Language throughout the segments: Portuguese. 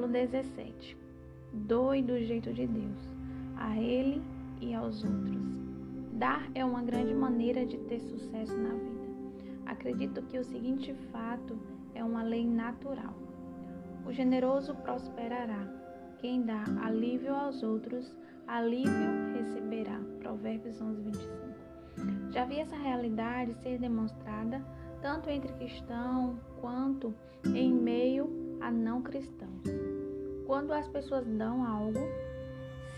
Capítulo 17 Doe do jeito de Deus, a Ele e aos outros. Dar é uma grande maneira de ter sucesso na vida. Acredito que o seguinte fato é uma lei natural. O generoso prosperará. Quem dá alívio aos outros, alívio receberá. Provérbios 11, 25. Já vi essa realidade ser demonstrada tanto entre cristãos quanto em meio a não cristãos. Quando as pessoas dão algo,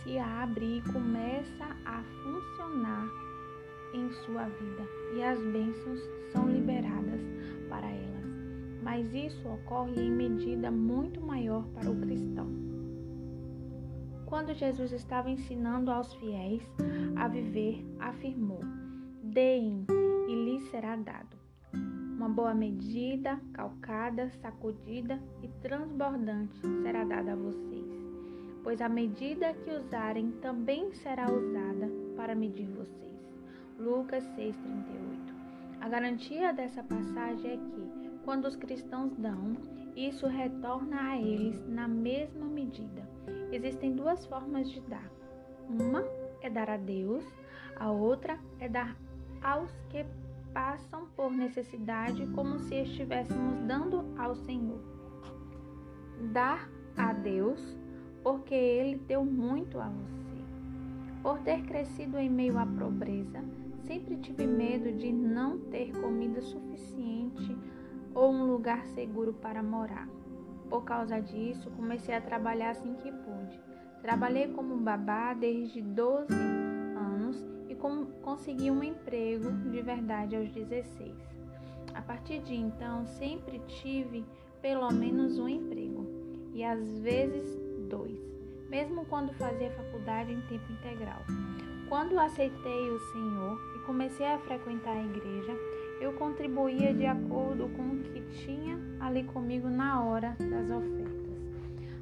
se abre e começa a funcionar em sua vida e as bênçãos são liberadas para elas. Mas isso ocorre em medida muito maior para o cristão. Quando Jesus estava ensinando aos fiéis a viver, afirmou: Deem e lhes será dado uma boa medida, calcada, sacudida e transbordante será dada a vocês, pois a medida que usarem também será usada para medir vocês. Lucas 6:38. A garantia dessa passagem é que, quando os cristãos dão, isso retorna a eles na mesma medida. Existem duas formas de dar. Uma é dar a Deus, a outra é dar aos que passam por necessidade como se estivéssemos dando ao Senhor. Dar a Deus porque Ele deu muito a você. Por ter crescido em meio à pobreza, sempre tive medo de não ter comida suficiente ou um lugar seguro para morar. Por causa disso, comecei a trabalhar assim que pude. Trabalhei como babá desde 12 com, consegui um emprego de verdade aos 16. A partir de então, sempre tive pelo menos um emprego e às vezes dois, mesmo quando fazia faculdade em tempo integral. Quando aceitei o Senhor e comecei a frequentar a igreja, eu contribuía de acordo com o que tinha ali comigo na hora das ofertas.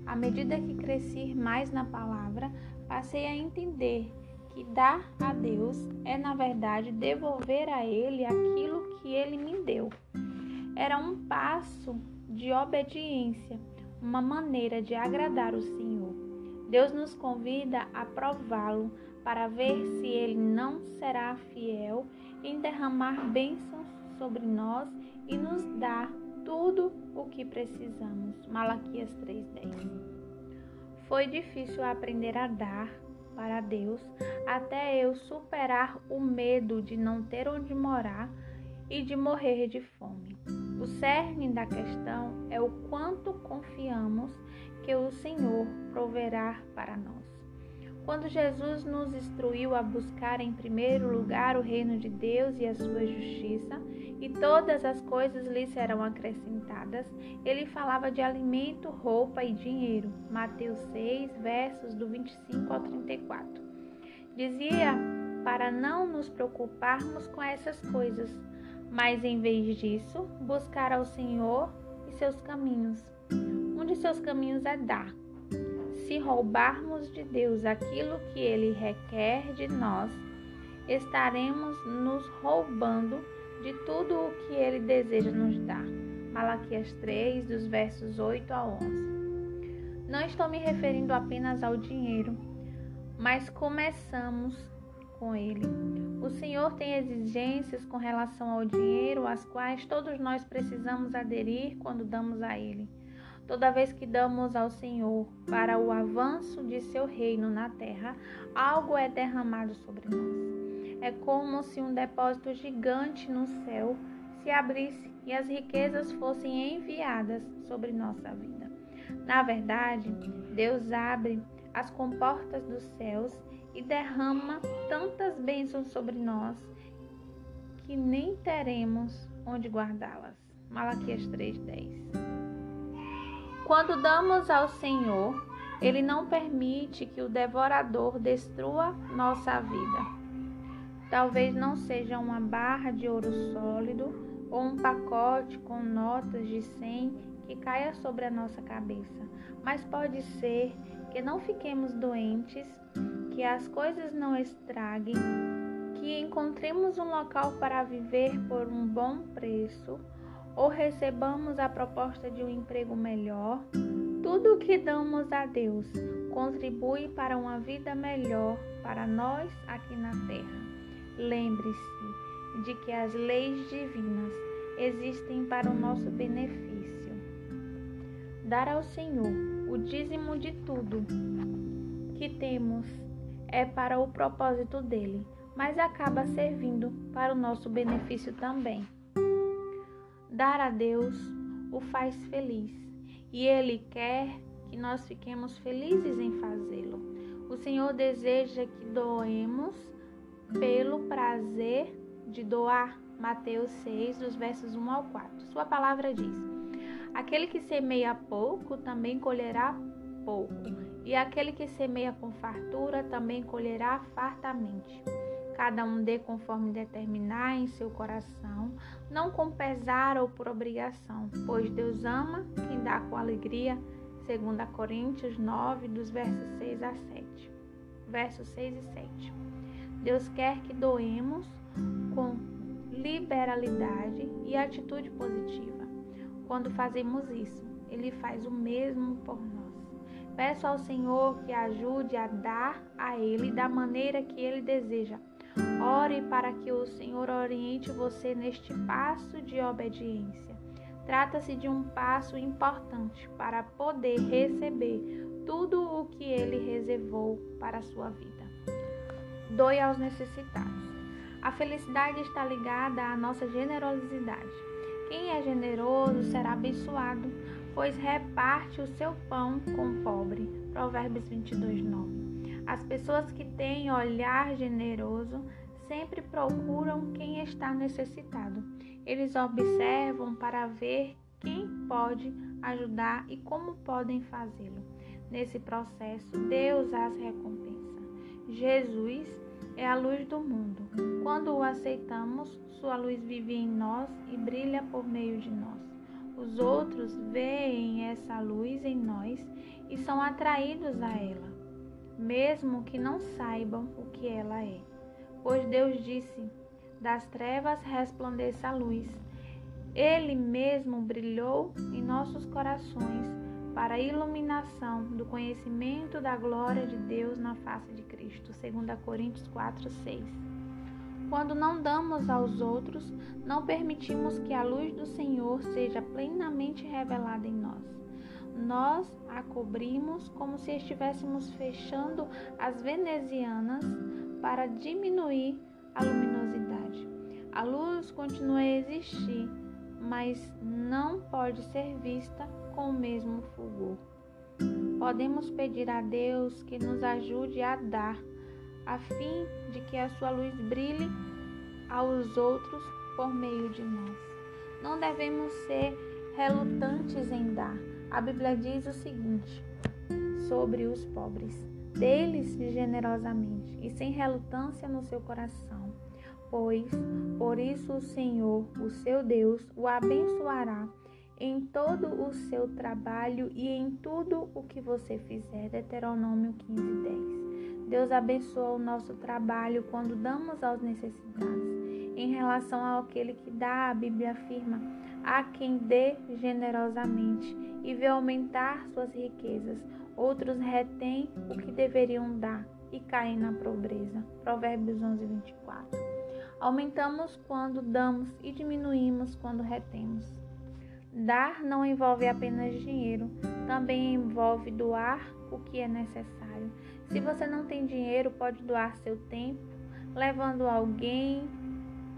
À medida que cresci mais na palavra, passei a entender que dar a Deus é, na verdade, devolver a Ele aquilo que Ele me deu. Era um passo de obediência, uma maneira de agradar o Senhor. Deus nos convida a prová-lo para ver se Ele não será fiel em derramar bênçãos sobre nós e nos dar tudo o que precisamos. Malaquias 3:10. Foi difícil aprender a dar para Deus até eu superar o medo de não ter onde morar e de morrer de fome. O cerne da questão é o quanto confiamos que o Senhor proverá para nós. Quando Jesus nos instruiu a buscar em primeiro lugar o reino de Deus e a sua justiça, e todas as coisas lhe serão acrescentadas, ele falava de alimento, roupa e dinheiro. Mateus 6, versos do 25 ao 34. Dizia para não nos preocuparmos com essas coisas, mas em vez disso, buscar ao Senhor e seus caminhos. Um de seus caminhos é dar se roubarmos de Deus aquilo que Ele requer de nós, estaremos nos roubando de tudo o que Ele deseja nos dar. Malaquias 3, dos versos 8 a 11. Não estou me referindo apenas ao dinheiro, mas começamos com ele. O Senhor tem exigências com relação ao dinheiro, às quais todos nós precisamos aderir quando damos a Ele. Toda vez que damos ao Senhor para o avanço de seu reino na terra, algo é derramado sobre nós. É como se um depósito gigante no céu se abrisse e as riquezas fossem enviadas sobre nossa vida. Na verdade, Deus abre as comportas dos céus e derrama tantas bênçãos sobre nós que nem teremos onde guardá-las. Malaquias 3:10 quando damos ao Senhor, Ele não permite que o devorador destrua nossa vida. Talvez não seja uma barra de ouro sólido ou um pacote com notas de 100 que caia sobre a nossa cabeça, mas pode ser que não fiquemos doentes, que as coisas não estraguem, que encontremos um local para viver por um bom preço ou recebamos a proposta de um emprego melhor, Tudo o que damos a Deus contribui para uma vida melhor para nós aqui na terra. Lembre-se de que as leis divinas existem para o nosso benefício. Dar ao Senhor o dízimo de tudo que temos é para o propósito dele, mas acaba servindo para o nosso benefício também. Dar a Deus o faz feliz e ele quer que nós fiquemos felizes em fazê-lo. O Senhor deseja que doemos pelo prazer de doar. Mateus 6, dos versos 1 ao 4. Sua palavra diz: Aquele que semeia pouco também colherá pouco, e aquele que semeia com fartura também colherá fartamente. Cada um dê conforme determinar em seu coração, não com pesar ou por obrigação, pois Deus ama quem dá com alegria. 2 Coríntios 9, dos versos 6 a 7. Versos 6 e 7. Deus quer que doemos com liberalidade e atitude positiva. Quando fazemos isso, Ele faz o mesmo por nós. Peço ao Senhor que ajude a dar a Ele da maneira que Ele deseja. Ore para que o Senhor oriente você neste passo de obediência. Trata-se de um passo importante para poder receber tudo o que Ele reservou para a sua vida. Doe aos necessitados. A felicidade está ligada à nossa generosidade. Quem é generoso será abençoado, pois reparte o seu pão com o pobre. Provérbios 22, 9. As pessoas que têm olhar generoso sempre procuram quem está necessitado. Eles observam para ver quem pode ajudar e como podem fazê-lo. Nesse processo, Deus as recompensa. Jesus é a luz do mundo. Quando o aceitamos, sua luz vive em nós e brilha por meio de nós. Os outros veem essa luz em nós e são atraídos a ela, mesmo que não saibam o que ela é. Pois Deus disse: Das trevas resplandeça a luz. Ele mesmo brilhou em nossos corações para a iluminação do conhecimento da glória de Deus na face de Cristo. 2 Coríntios 4, 6. Quando não damos aos outros, não permitimos que a luz do Senhor seja plenamente revelada em nós. Nós a cobrimos como se estivéssemos fechando as venezianas para diminuir a luminosidade. A luz continua a existir, mas não pode ser vista com o mesmo fulgor. Podemos pedir a Deus que nos ajude a dar, a fim de que a sua luz brilhe aos outros por meio de nós. Não devemos ser relutantes em dar. A Bíblia diz o seguinte sobre os pobres: deles generosamente e sem relutância no seu coração, pois por isso o Senhor, o seu Deus, o abençoará em todo o seu trabalho e em tudo o que você fizer. Deuteronômio 15, 10. Deus abençoa o nosso trabalho quando damos aos necessitados. Em relação àquele que dá, a Bíblia afirma: há quem dê generosamente e vê aumentar suas riquezas. Outros retêm o que deveriam dar e caem na pobreza. Provérbios 11, 24. Aumentamos quando damos e diminuímos quando retemos. Dar não envolve apenas dinheiro, também envolve doar o que é necessário. Se você não tem dinheiro, pode doar seu tempo, levando alguém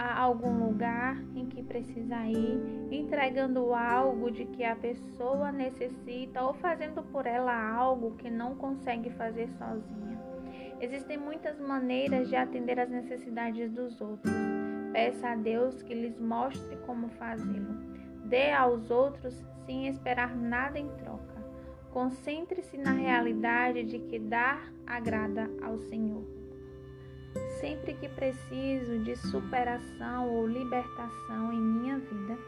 a algum lugar em que precisa ir, entregando algo de que a pessoa necessita ou fazendo por ela algo que não consegue fazer sozinha. Existem muitas maneiras de atender às necessidades dos outros. Peça a Deus que lhes mostre como fazê-lo. Dê aos outros sem esperar nada em troca. Concentre-se na realidade de que dar agrada ao Senhor. Sempre que preciso de superação ou libertação em minha vida,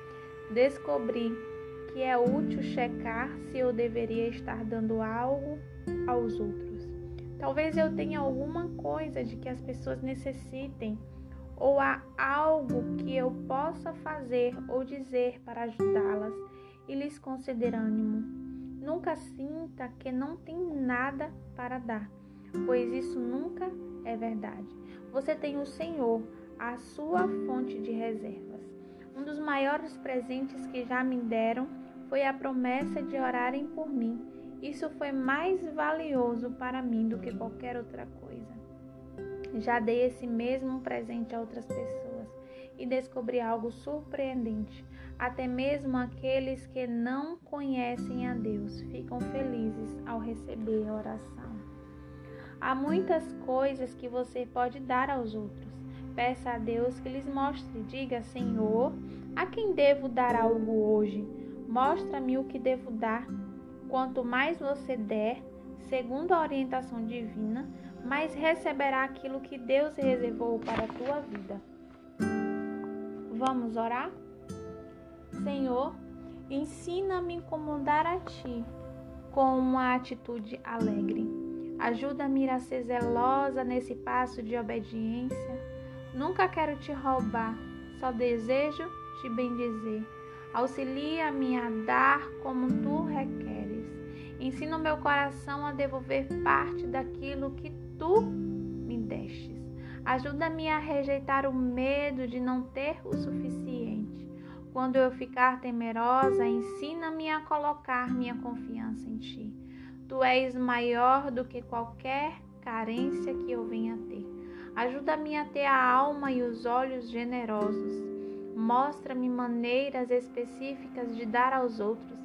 descobri que é útil checar se eu deveria estar dando algo aos outros. Talvez eu tenha alguma coisa de que as pessoas necessitem ou há algo que eu possa fazer ou dizer para ajudá-las e lhes conceder ânimo. Nunca sinta que não tem nada para dar, pois isso nunca é verdade. Você tem o Senhor, a sua fonte de reservas. Um dos maiores presentes que já me deram foi a promessa de orarem por mim. Isso foi mais valioso para mim do que qualquer outra coisa. Já dei esse mesmo presente a outras pessoas e descobri algo surpreendente. Até mesmo aqueles que não conhecem a Deus ficam felizes ao receber a oração. Há muitas coisas que você pode dar aos outros. Peça a Deus que lhes mostre. Diga, Senhor, a quem devo dar algo hoje? Mostra-me o que devo dar. Quanto mais você der, segundo a orientação divina, mais receberá aquilo que Deus reservou para a tua vida. Vamos orar? Senhor, ensina-me como dar a Ti com uma atitude alegre. Ajuda-me a ser zelosa nesse passo de obediência. Nunca quero te roubar, só desejo te bendizer. Auxilia-me a dar como tu requeres. Ensina o meu coração a devolver parte daquilo que tu me destes. Ajuda-me a rejeitar o medo de não ter o suficiente. Quando eu ficar temerosa, ensina-me a colocar minha confiança em ti. Tu és maior do que qualquer carência que eu venha ter. Ajuda-me a ter a alma e os olhos generosos. Mostra-me maneiras específicas de dar aos outros.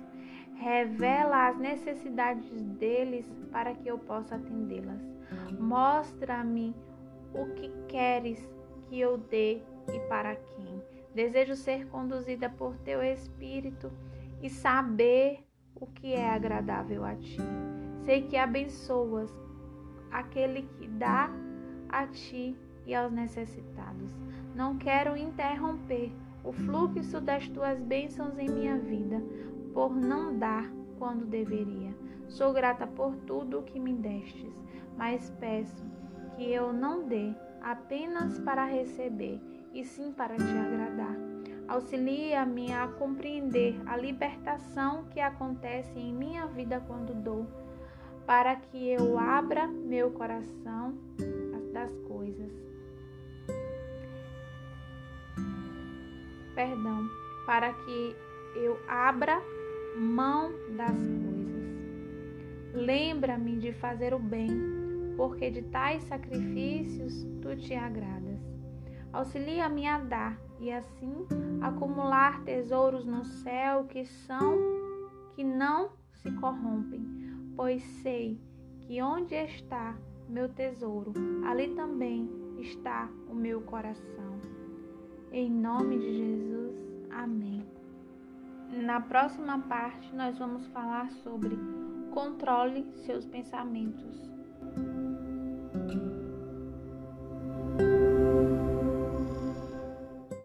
Revela as necessidades deles para que eu possa atendê-las. Mostra-me o que queres que eu dê e para quem. Desejo ser conduzida por teu Espírito e saber o que é agradável a ti. Sei que abençoas aquele que dá a ti e aos necessitados. Não quero interromper o fluxo das tuas bênçãos em minha vida por não dar quando deveria. Sou grata por tudo o que me destes, mas peço que eu não dê apenas para receber, e sim para te agradar. Auxilia-me a compreender a libertação que acontece em minha vida quando dou, para que eu abra meu coração das coisas. Perdão, para que eu abra mão das coisas. Lembra-me de fazer o bem, porque de tais sacrifícios tu te agradas. Auxilia-me a dar e assim acumular tesouros no céu que são que não se corrompem, pois sei que onde está meu tesouro, ali também está o meu coração. Em nome de Jesus, amém. Na próxima parte, nós vamos falar sobre controle seus pensamentos.